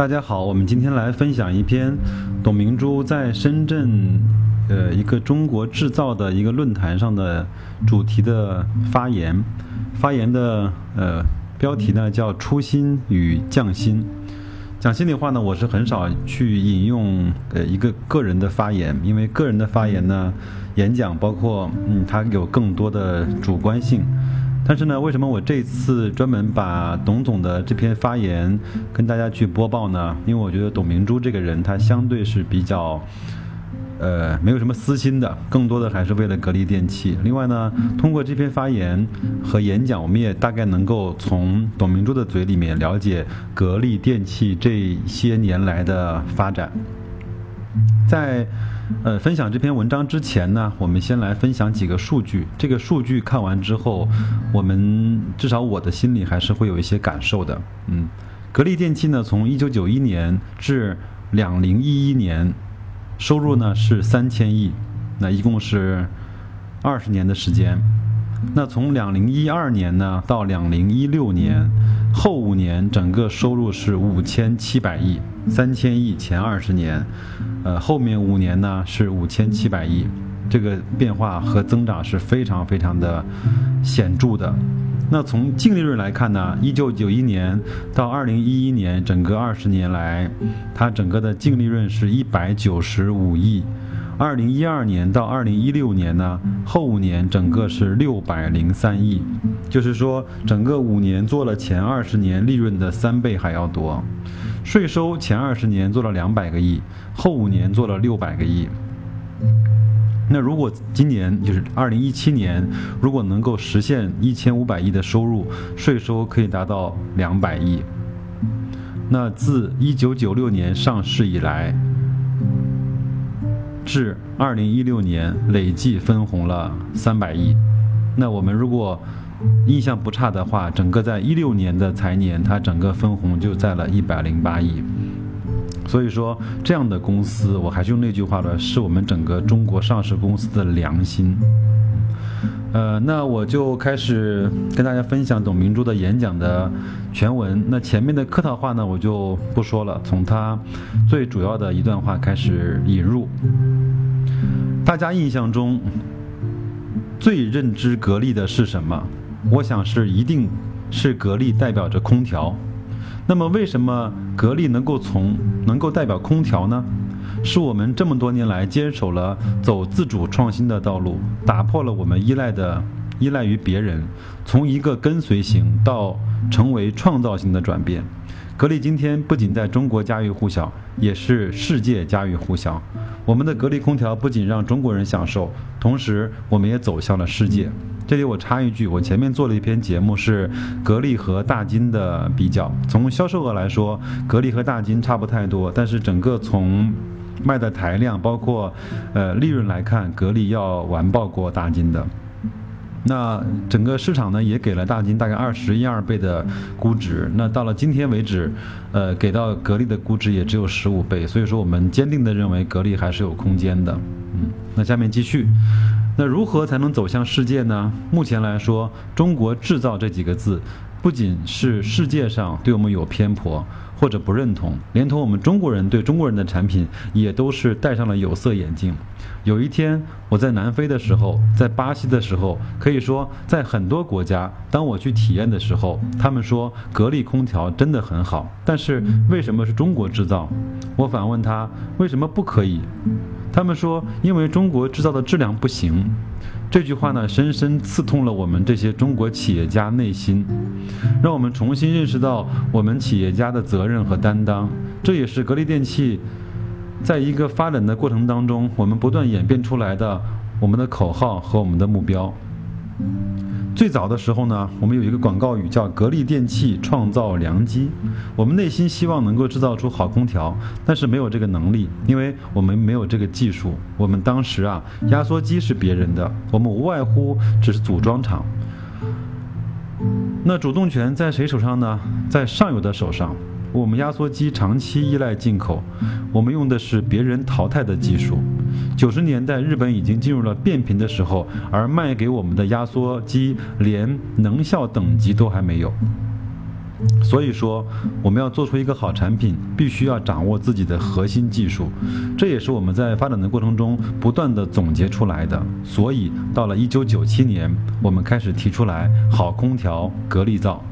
大家好，我们今天来分享一篇董明珠在深圳，呃，一个中国制造的一个论坛上的主题的发言。发言的呃标题呢叫“初心与匠心”。讲心里话呢，我是很少去引用呃一个个人的发言，因为个人的发言呢，演讲包括嗯，它有更多的主观性。但是呢，为什么我这次专门把董总的这篇发言跟大家去播报呢？因为我觉得董明珠这个人，他相对是比较，呃，没有什么私心的，更多的还是为了格力电器。另外呢，通过这篇发言和演讲，我们也大概能够从董明珠的嘴里面了解格力电器这些年来的发展。在呃，分享这篇文章之前呢，我们先来分享几个数据。这个数据看完之后，我们至少我的心里还是会有一些感受的。嗯，格力电器呢，从一九九一年至两零一一年，收入呢是三千亿，那一共是二十年的时间。那从两零一二年呢到两零一六年，后五年整个收入是五千七百亿，三千亿前二十年，呃后面五年呢是五千七百亿，这个变化和增长是非常非常的显著的。那从净利润来看呢，一九九一年到二零一一年整个二十年来，它整个的净利润是一百九十五亿。二零一二年到二零一六年呢，后五年整个是六百零三亿，就是说整个五年做了前二十年利润的三倍还要多。税收前二十年做了两百个亿，后五年做了六百个亿。那如果今年就是二零一七年，如果能够实现一千五百亿的收入，税收可以达到两百亿。那自一九九六年上市以来。至二零一六年累计分红了三百亿，那我们如果印象不差的话，整个在一六年的财年，它整个分红就在了一百零八亿。所以说，这样的公司，我还是用那句话了，是我们整个中国上市公司的良心。呃，那我就开始跟大家分享董明珠的演讲的全文。那前面的客套话呢，我就不说了，从他最主要的一段话开始引入。大家印象中最认知格力的是什么？我想是一定是格力代表着空调。那么为什么格力能够从能够代表空调呢？是我们这么多年来坚守了走自主创新的道路，打破了我们依赖的依赖于别人，从一个跟随型到成为创造型的转变。格力今天不仅在中国家喻户晓，也是世界家喻户晓。我们的格力空调不仅让中国人享受，同时我们也走向了世界。这里我插一句，我前面做了一篇节目，是格力和大金的比较。从销售额来说，格力和大金差不太多，但是整个从卖的台量，包括呃利润来看，格力要完爆过大金的。那整个市场呢，也给了大金大概二十一二倍的估值。那到了今天为止，呃，给到格力的估值也只有十五倍。所以说，我们坚定的认为格力还是有空间的。嗯，那下面继续。那如何才能走向世界呢？目前来说，中国制造这几个字。不仅是世界上对我们有偏颇或者不认同，连同我们中国人对中国人的产品也都是戴上了有色眼镜。有一天我在南非的时候，在巴西的时候，可以说在很多国家，当我去体验的时候，他们说格力空调真的很好，但是为什么是中国制造？我反问他为什么不可以？他们说因为中国制造的质量不行。这句话呢，深深刺痛了我们这些中国企业家内心，让我们重新认识到我们企业家的责任和担当。这也是格力电器在一个发展的过程当中，我们不断演变出来的我们的口号和我们的目标。最早的时候呢，我们有一个广告语叫“格力电器创造良机”。我们内心希望能够制造出好空调，但是没有这个能力，因为我们没有这个技术。我们当时啊，压缩机是别人的，我们无外乎只是组装厂。那主动权在谁手上呢？在上游的手上。我们压缩机长期依赖进口，我们用的是别人淘汰的技术。九十年代，日本已经进入了变频的时候，而卖给我们的压缩机连能效等级都还没有。所以说，我们要做出一个好产品，必须要掌握自己的核心技术，这也是我们在发展的过程中不断的总结出来的。所以，到了一九九七年，我们开始提出来好空调格力造。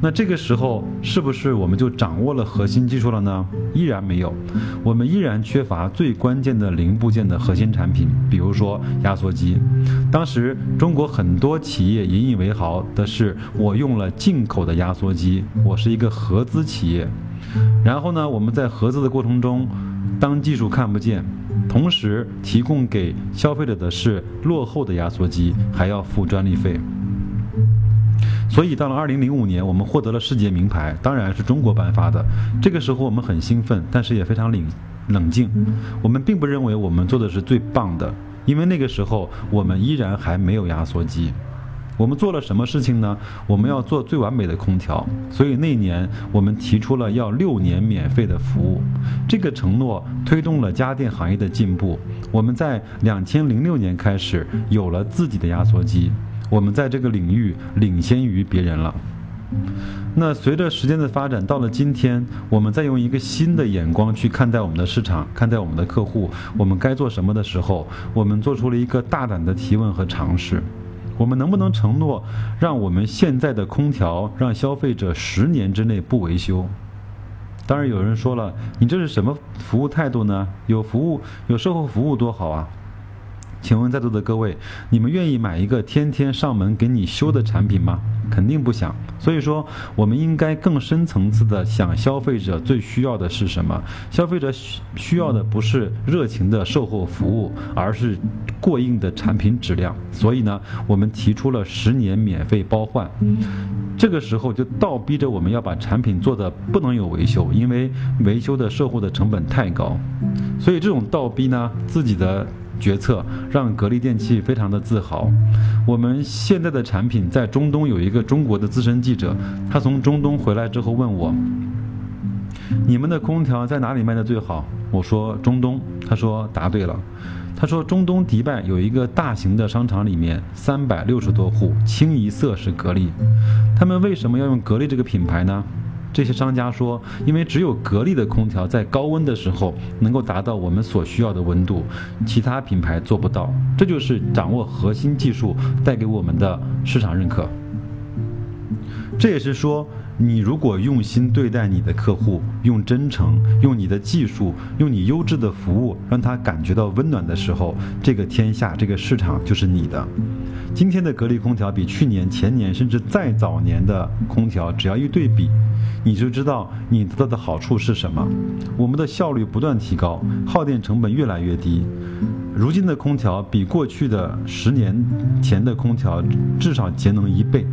那这个时候，是不是我们就掌握了核心技术了呢？依然没有，我们依然缺乏最关键的零部件的核心产品，比如说压缩机。当时中国很多企业引以为豪的是，我用了进口的压缩机，我是一个合资企业。然后呢，我们在合资的过程中，当技术看不见，同时提供给消费者的是落后的压缩机，还要付专利费。所以到了二零零五年，我们获得了世界名牌，当然是中国颁发的。这个时候我们很兴奋，但是也非常冷冷静。我们并不认为我们做的是最棒的，因为那个时候我们依然还没有压缩机。我们做了什么事情呢？我们要做最完美的空调。所以那一年我们提出了要六年免费的服务，这个承诺推动了家电行业的进步。我们在两千零六年开始有了自己的压缩机。我们在这个领域领先于别人了。那随着时间的发展，到了今天，我们再用一个新的眼光去看待我们的市场，看待我们的客户，我们该做什么的时候，我们做出了一个大胆的提问和尝试：我们能不能承诺，让我们现在的空调让消费者十年之内不维修？当然，有人说了，你这是什么服务态度呢？有服务，有售后服务多好啊！请问在座的各位，你们愿意买一个天天上门给你修的产品吗？肯定不想。所以说，我们应该更深层次的想，消费者最需要的是什么？消费者需要的不是热情的售后服务，而是过硬的产品质量。所以呢，我们提出了十年免费包换。这个时候就倒逼着我们要把产品做的不能有维修，因为维修的售后的成本太高。所以这种倒逼呢，自己的。决策让格力电器非常的自豪。我们现在的产品在中东有一个中国的资深记者，他从中东回来之后问我：“你们的空调在哪里卖的最好？”我说：“中东。”他说：“答对了。”他说：“中东迪拜有一个大型的商场，里面三百六十多户，清一色是格力。他们为什么要用格力这个品牌呢？”这些商家说，因为只有格力的空调在高温的时候能够达到我们所需要的温度，其他品牌做不到。这就是掌握核心技术带给我们的市场认可。这也是说，你如果用心对待你的客户，用真诚，用你的技术，用你优质的服务，让他感觉到温暖的时候，这个天下，这个市场就是你的。今天的格力空调比去年、前年甚至再早年的空调，只要一对比，你就知道你得到的好处是什么。我们的效率不断提高，耗电成本越来越低。如今的空调比过去的十年前的空调至少节能一倍。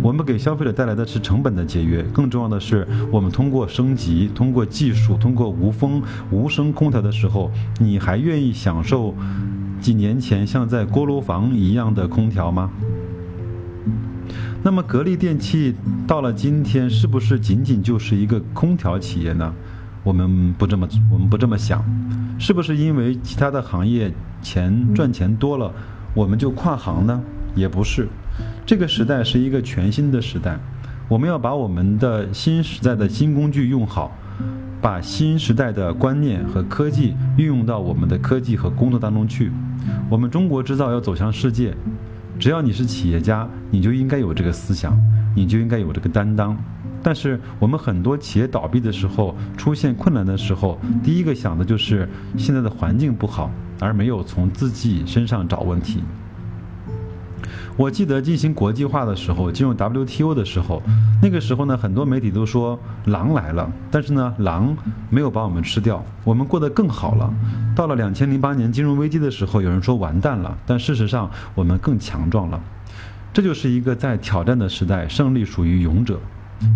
我们给消费者带来的是成本的节约，更重要的是，我们通过升级、通过技术、通过无风无声空调的时候，你还愿意享受？几年前像在锅炉房一样的空调吗？那么格力电器到了今天是不是仅仅就是一个空调企业呢？我们不这么我们不这么想，是不是因为其他的行业钱赚钱多了，我们就跨行呢？也不是，这个时代是一个全新的时代，我们要把我们的新时代的新工具用好。把新时代的观念和科技运用到我们的科技和工作当中去。我们中国制造要走向世界，只要你是企业家，你就应该有这个思想，你就应该有这个担当。但是我们很多企业倒闭的时候，出现困难的时候，第一个想的就是现在的环境不好，而没有从自己身上找问题。我记得进行国际化的时候，进入 WTO 的时候，那个时候呢，很多媒体都说狼来了，但是呢，狼没有把我们吃掉，我们过得更好了。到了两千零八年金融危机的时候，有人说完蛋了，但事实上我们更强壮了。这就是一个在挑战的时代，胜利属于勇者。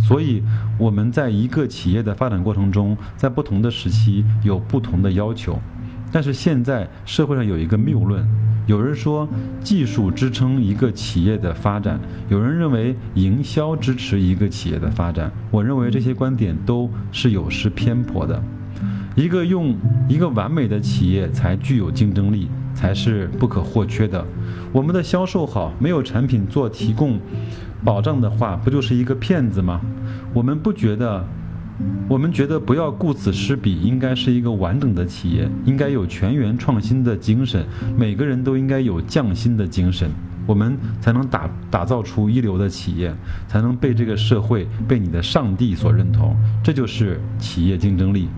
所以我们在一个企业的发展过程中，在不同的时期有不同的要求，但是现在社会上有一个谬论。有人说技术支撑一个企业的发展，有人认为营销支持一个企业的发展。我认为这些观点都是有失偏颇的。一个用一个完美的企业才具有竞争力，才是不可或缺的。我们的销售好，没有产品做提供，保障的话，不就是一个骗子吗？我们不觉得，我们觉得不要顾此失彼，应该是一个完整的企业，应该有全员创新的精神，每个人都应该有匠心的精神，我们才能打打造出一流的企业，才能被这个社会、被你的上帝所认同。这就是企业竞争力。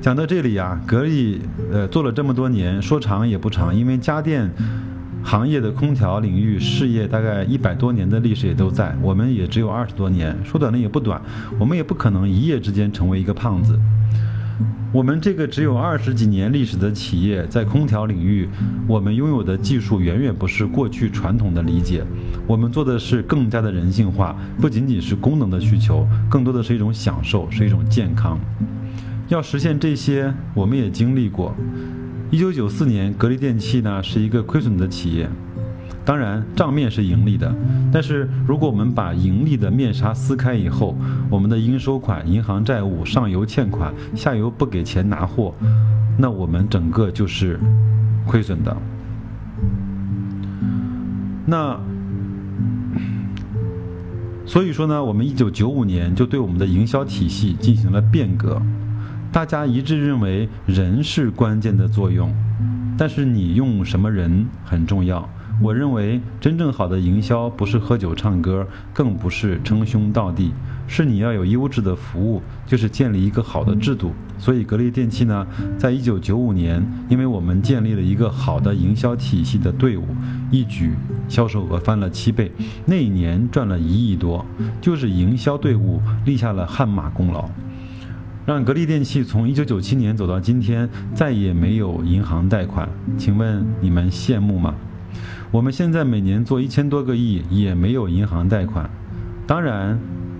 讲到这里啊，格力呃做了这么多年，说长也不长，因为家电行业的空调领域事业大概一百多年的历史也都在，我们也只有二十多年，说短了也不短，我们也不可能一夜之间成为一个胖子。我们这个只有二十几年历史的企业，在空调领域，我们拥有的技术远远不是过去传统的理解，我们做的是更加的人性化，不仅仅是功能的需求，更多的是一种享受，是一种健康。要实现这些，我们也经历过。一九九四年，格力电器呢是一个亏损的企业，当然账面是盈利的。但是如果我们把盈利的面纱撕开以后，我们的应收款、银行债务、上游欠款、下游不给钱拿货，那我们整个就是亏损的。那所以说呢，我们一九九五年就对我们的营销体系进行了变革。大家一致认为人是关键的作用，但是你用什么人很重要。我认为真正好的营销不是喝酒唱歌，更不是称兄道弟，是你要有优质的服务，就是建立一个好的制度。所以格力电器呢，在一九九五年，因为我们建立了一个好的营销体系的队伍，一举销售额翻了七倍，那一年赚了一亿多，就是营销队伍立下了汗马功劳。让格力电器从一九九七年走到今天，再也没有银行贷款，请问你们羡慕吗？我们现在每年做一千多个亿，也没有银行贷款。当然，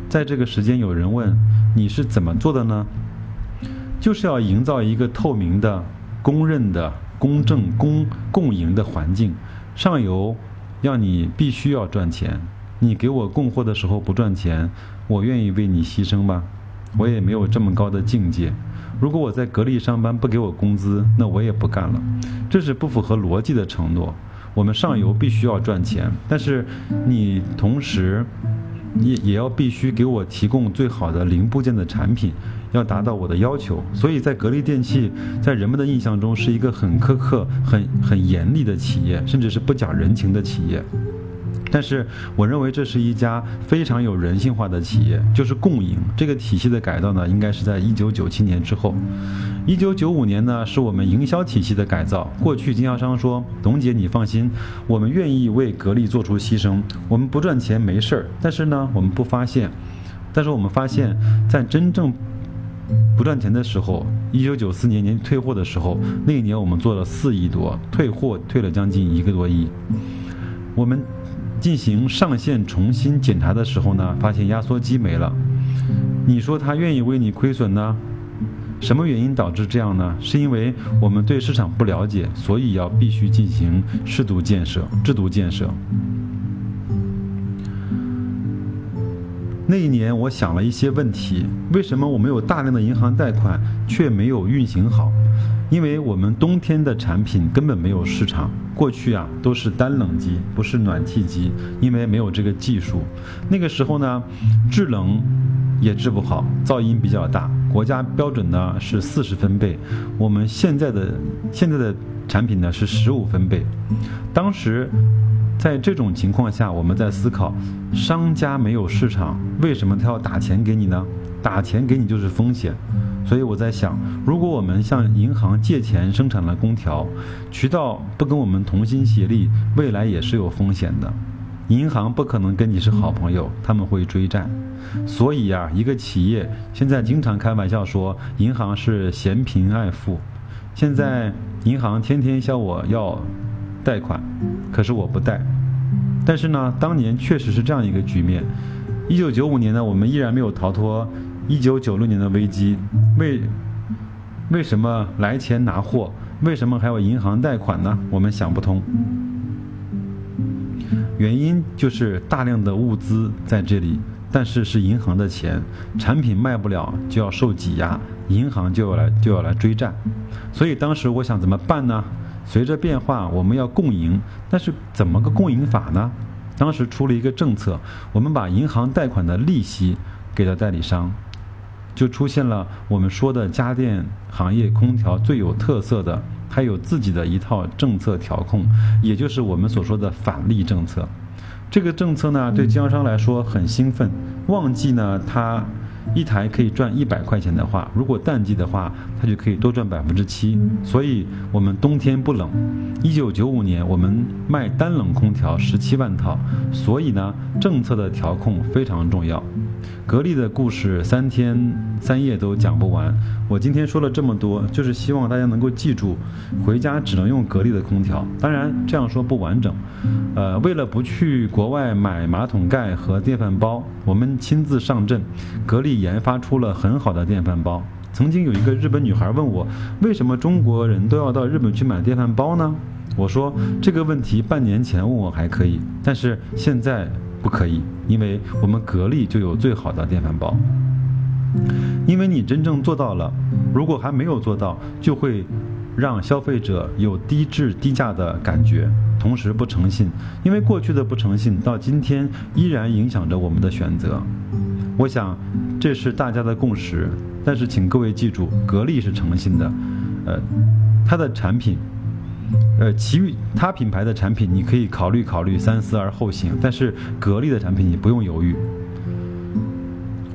在这个时间，有人问你是怎么做的呢？就是要营造一个透明的、公认的、公正、公共赢的环境。上游要你必须要赚钱，你给我供货的时候不赚钱，我愿意为你牺牲吗？我也没有这么高的境界。如果我在格力上班不给我工资，那我也不干了。这是不符合逻辑的承诺。我们上游必须要赚钱，但是你同时也也要必须给我提供最好的零部件的产品，要达到我的要求。所以在格力电器在人们的印象中是一个很苛刻、很很严厉的企业，甚至是不讲人情的企业。但是，我认为这是一家非常有人性化的企业，就是共赢这个体系的改造呢，应该是在一九九七年之后。一九九五年呢，是我们营销体系的改造。过去经销商说：“董姐，你放心，我们愿意为格力做出牺牲，我们不赚钱没事儿。”但是呢，我们不发现。但是我们发现，在真正不赚钱的时候，一九九四年年退货的时候，那一年我们做了四亿多，退货退了将近一个多亿。我们。进行上线重新检查的时候呢，发现压缩机没了。你说他愿意为你亏损呢？什么原因导致这样呢？是因为我们对市场不了解，所以要必须进行适度建设、制度建设。那一年我想了一些问题：为什么我们有大量的银行贷款却没有运行好？因为我们冬天的产品根本没有市场，过去啊都是单冷机，不是暖气机，因为没有这个技术。那个时候呢，制冷也治不好，噪音比较大，国家标准呢是四十分贝，我们现在的现在的产品呢是十五分贝。当时在这种情况下，我们在思考，商家没有市场，为什么他要打钱给你呢？打钱给你就是风险。所以我在想，如果我们向银行借钱生产了空调，渠道不跟我们同心协力，未来也是有风险的。银行不可能跟你是好朋友，他们会追债。所以呀，一个企业现在经常开玩笑说，银行是嫌贫爱富。现在银行天天向我要贷款，可是我不贷。但是呢，当年确实是这样一个局面。一九九五年呢，我们依然没有逃脱。一九九六年的危机，为为什么来钱拿货？为什么还有银行贷款呢？我们想不通。原因就是大量的物资在这里，但是是银行的钱，产品卖不了就要受挤压，银行就要来就要来追债。所以当时我想怎么办呢？随着变化，我们要共赢，但是怎么个共赢法呢？当时出了一个政策，我们把银行贷款的利息给了代理商，就出现了我们说的家电行业空调最有特色的，它有自己的一套政策调控，也就是我们所说的返利政策。这个政策呢，对经销商来说很兴奋，旺季呢，它。一台可以赚一百块钱的话，如果淡季的话，它就可以多赚百分之七。所以，我们冬天不冷。一九九五年，我们卖单冷空调十七万套。所以呢，政策的调控非常重要。格力的故事三天三夜都讲不完。我今天说了这么多，就是希望大家能够记住，回家只能用格力的空调。当然这样说不完整。呃，为了不去国外买马桶盖和电饭煲，我们亲自上阵，格力研发出了很好的电饭煲。曾经有一个日本女孩问我，为什么中国人都要到日本去买电饭煲呢？我说这个问题半年前问我还可以，但是现在。不可以，因为我们格力就有最好的电饭煲。因为你真正做到了，如果还没有做到，就会让消费者有低质低价的感觉，同时不诚信。因为过去的不诚信到今天依然影响着我们的选择。我想这是大家的共识。但是请各位记住，格力是诚信的，呃，它的产品。呃，其余它品牌的产品你可以考虑考虑，三思而后行。但是格力的产品你不用犹豫。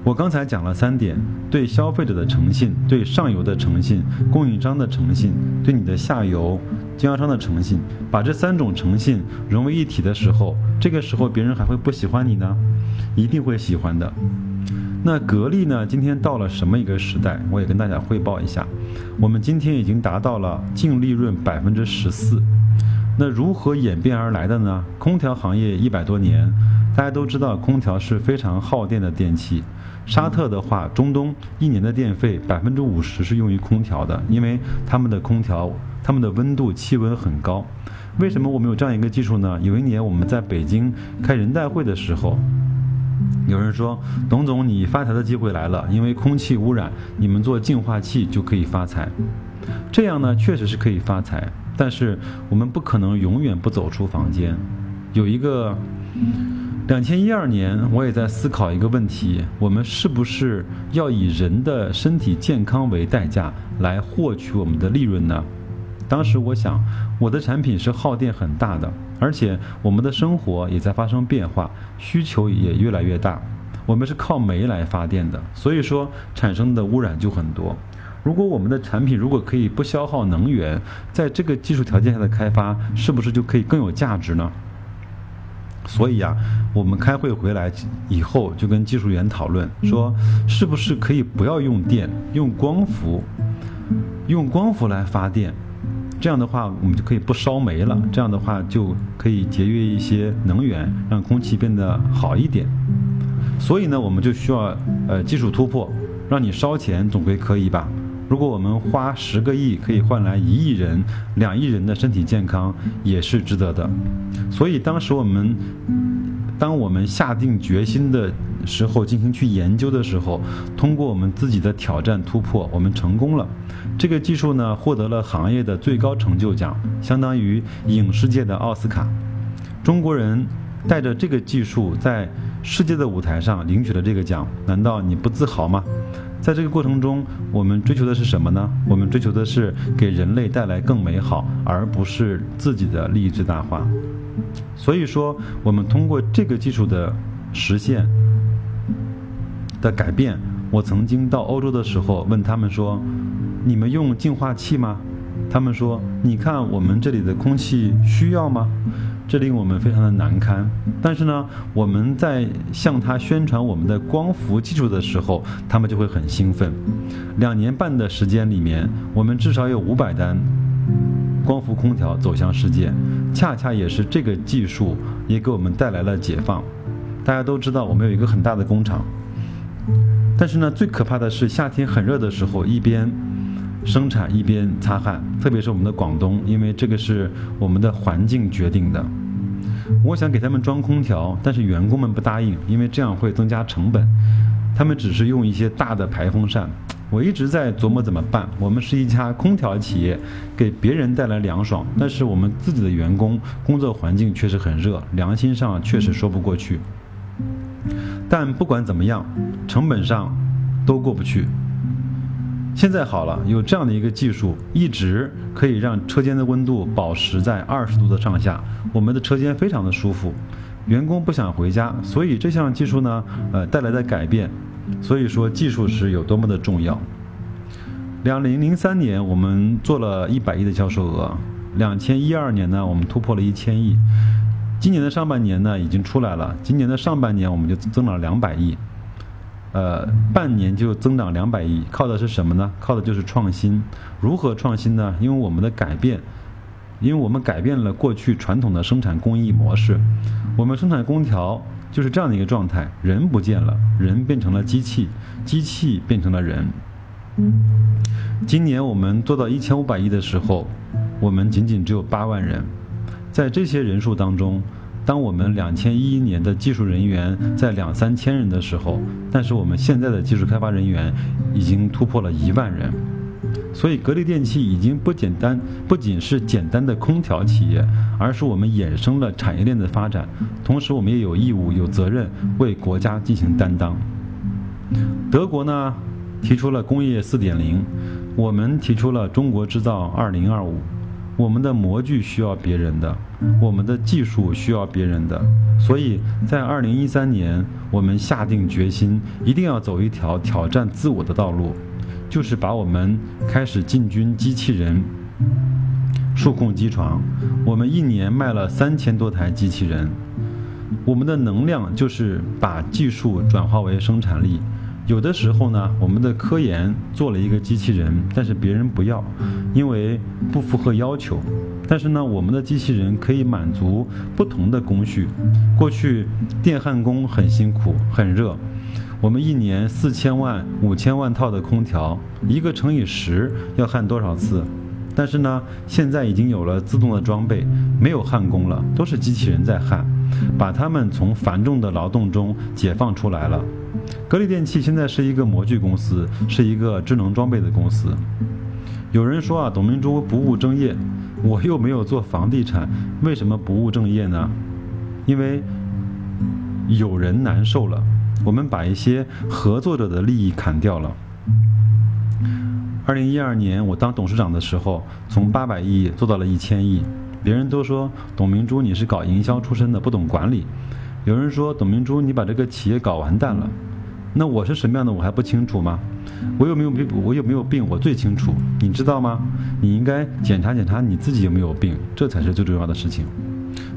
我刚才讲了三点：对消费者的诚信，对上游的诚信，供应商的诚信，对你的下游经销商的诚信。把这三种诚信融为一体的时候，这个时候别人还会不喜欢你呢？一定会喜欢的。那格力呢？今天到了什么一个时代？我也跟大家汇报一下，我们今天已经达到了净利润百分之十四。那如何演变而来的呢？空调行业一百多年，大家都知道空调是非常耗电的电器。沙特的话，中东一年的电费百分之五十是用于空调的，因为他们的空调，他们的温度气温很高。为什么我们有这样一个技术呢？有一年我们在北京开人代会的时候。有人说：“董总，你发财的机会来了，因为空气污染，你们做净化器就可以发财。这样呢，确实是可以发财，但是我们不可能永远不走出房间。有一个，两千一二年，我也在思考一个问题：我们是不是要以人的身体健康为代价来获取我们的利润呢？”当时我想，我的产品是耗电很大的，而且我们的生活也在发生变化，需求也越来越大。我们是靠煤来发电的，所以说产生的污染就很多。如果我们的产品如果可以不消耗能源，在这个技术条件下的开发，是不是就可以更有价值呢？所以啊，我们开会回来以后就跟技术员讨论，说是不是可以不要用电，用光伏，用光伏来发电。这样的话，我们就可以不烧煤了。这样的话，就可以节约一些能源，让空气变得好一点。所以呢，我们就需要呃技术突破，让你烧钱总归可以吧？如果我们花十个亿可以换来一亿人、两亿人的身体健康，也是值得的。所以当时我们，当我们下定决心的时候，进行去研究的时候，通过我们自己的挑战突破，我们成功了。这个技术呢，获得了行业的最高成就奖，相当于影视界的奥斯卡。中国人带着这个技术在世界的舞台上领取了这个奖，难道你不自豪吗？在这个过程中，我们追求的是什么呢？我们追求的是给人类带来更美好，而不是自己的利益最大化。所以说，我们通过这个技术的实现的改变，我曾经到欧洲的时候问他们说。你们用净化器吗？他们说：“你看我们这里的空气需要吗？”这令我们非常的难堪。但是呢，我们在向他宣传我们的光伏技术的时候，他们就会很兴奋。两年半的时间里面，我们至少有五百单光伏空调走向世界。恰恰也是这个技术也给我们带来了解放。大家都知道，我们有一个很大的工厂。但是呢，最可怕的是夏天很热的时候，一边生产一边擦汗，特别是我们的广东，因为这个是我们的环境决定的。我想给他们装空调，但是员工们不答应，因为这样会增加成本。他们只是用一些大的排风扇，我一直在琢磨怎么办。我们是一家空调企业，给别人带来凉爽，但是我们自己的员工工作环境确实很热，良心上确实说不过去。但不管怎么样，成本上都过不去。现在好了，有这样的一个技术，一直可以让车间的温度保持在二十度的上下，我们的车间非常的舒服，员工不想回家，所以这项技术呢，呃带来的改变。所以说技术是有多么的重要。两零零三年我们做了一百亿的销售额，两千一二年呢我们突破了一千亿，今年的上半年呢已经出来了，今年的上半年我们就增长两百亿，呃半年就增长两百亿，靠的是什么呢？靠的就是创新。如何创新呢？因为我们的改变，因为我们改变了过去传统的生产工艺模式，我们生产空调。就是这样的一个状态，人不见了，人变成了机器，机器变成了人。今年我们做到一千五百亿的时候，我们仅仅只有八万人，在这些人数当中，当我们两千一一年的技术人员在两三千人的时候，但是我们现在的技术开发人员已经突破了一万人。所以，格力电器已经不简单，不仅是简单的空调企业，而是我们衍生了产业链的发展。同时，我们也有义务、有责任为国家进行担当。德国呢，提出了工业四点零，我们提出了中国制造二零二五。我们的模具需要别人的，我们的技术需要别人的。所以在二零一三年，我们下定决心，一定要走一条挑战自我的道路。就是把我们开始进军机器人数控机床，我们一年卖了三千多台机器人。我们的能量就是把技术转化为生产力。有的时候呢，我们的科研做了一个机器人，但是别人不要，因为不符合要求。但是呢，我们的机器人可以满足不同的工序。过去电焊工很辛苦，很热。我们一年四千万、五千万套的空调，一个乘以十要焊多少次？但是呢，现在已经有了自动的装备，没有焊工了，都是机器人在焊，把他们从繁重的劳动中解放出来了。格力电器现在是一个模具公司，是一个智能装备的公司。有人说啊，董明珠不务正业，我又没有做房地产，为什么不务正业呢？因为有人难受了。我们把一些合作者的利益砍掉了。二零一二年我当董事长的时候，从八百亿做到了一千亿。别人都说董明珠你是搞营销出身的，不懂管理。有人说董明珠你把这个企业搞完蛋了。那我是什么样的我还不清楚吗？我有没有病？我有没有病？我最清楚。你知道吗？你应该检查检查你自己有没有病，这才是最重要的事情。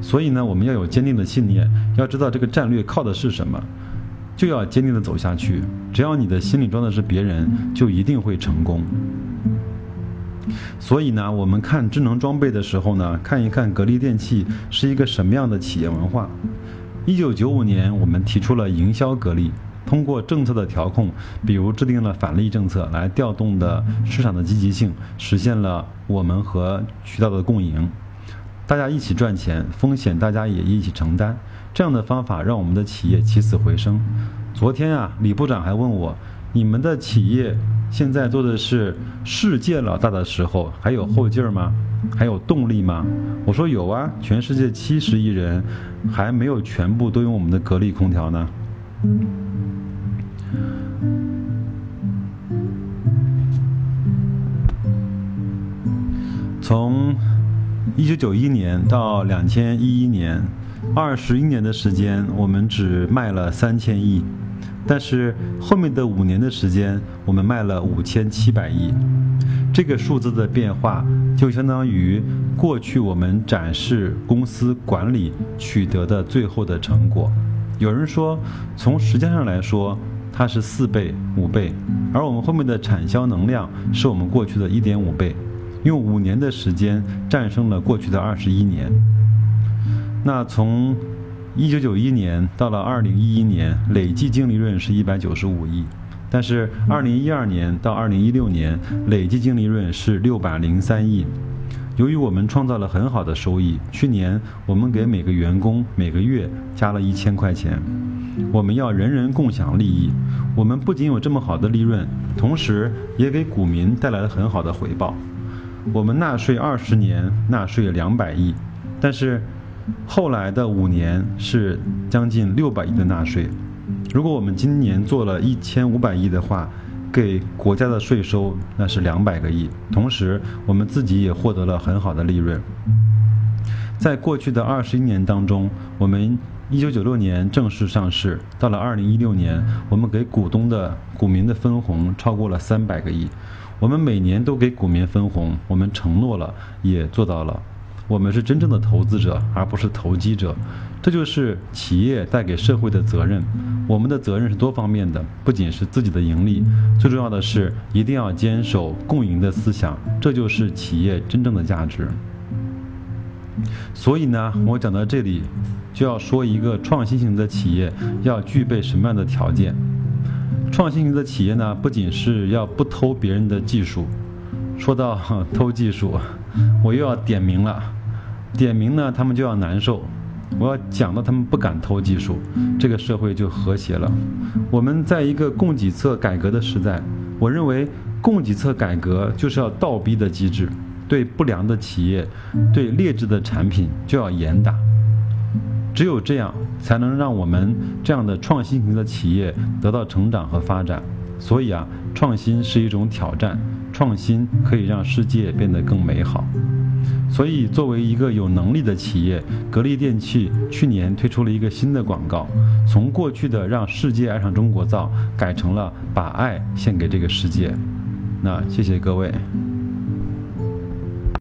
所以呢，我们要有坚定的信念，要知道这个战略靠的是什么。就要坚定的走下去。只要你的心里装的是别人，就一定会成功。所以呢，我们看智能装备的时候呢，看一看格力电器是一个什么样的企业文化。一九九五年，我们提出了营销格力，通过政策的调控，比如制定了返利政策，来调动的市场的积极性，实现了我们和渠道的共赢。大家一起赚钱，风险大家也一起承担。这样的方法让我们的企业起死回生。昨天啊，李部长还问我：“你们的企业现在做的是世界老大的时候，还有后劲儿吗？还有动力吗？”我说：“有啊，全世界七十亿人还没有全部都用我们的格力空调呢。”从一九九一年到两千一一年。二十一年的时间，我们只卖了三千亿，但是后面的五年的时间，我们卖了五千七百亿。这个数字的变化，就相当于过去我们展示公司管理取得的最后的成果。有人说，从时间上来说，它是四倍、五倍，而我们后面的产销能量是我们过去的一点五倍，用五年的时间战胜了过去的二十一年。那从一九九一年到了二零一一年，累计净利润是一百九十五亿，但是二零一二年到二零一六年，累计净利润是六百零三亿。由于我们创造了很好的收益，去年我们给每个员工每个月加了一千块钱。我们要人人共享利益。我们不仅有这么好的利润，同时也给股民带来了很好的回报。我们纳税二十年，纳税两百亿，但是后来的五年是将近六百亿的纳税。如果我们今年做了一千五百亿的话，给国家的税收那是两百个亿，同时我们自己也获得了很好的利润。在过去的二十一年当中，我们。一九九六年正式上市，到了二零一六年，我们给股东的股民的分红超过了三百个亿。我们每年都给股民分红，我们承诺了，也做到了。我们是真正的投资者，而不是投机者。这就是企业带给社会的责任。我们的责任是多方面的，不仅是自己的盈利，最重要的是一定要坚守共赢的思想。这就是企业真正的价值。所以呢，我讲到这里。就要说一个创新型的企业要具备什么样的条件？创新型的企业呢，不仅是要不偷别人的技术。说到 偷技术，我又要点名了。点名呢，他们就要难受。我要讲到他们不敢偷技术，这个社会就和谐了。我们在一个供给侧改革的时代，我认为供给侧改革就是要倒逼的机制，对不良的企业、对劣质的产品就要严打。只有这样，才能让我们这样的创新型的企业得到成长和发展。所以啊，创新是一种挑战，创新可以让世界变得更美好。所以，作为一个有能力的企业，格力电器去年推出了一个新的广告，从过去的“让世界爱上中国造”改成了“把爱献给这个世界”。那谢谢各位。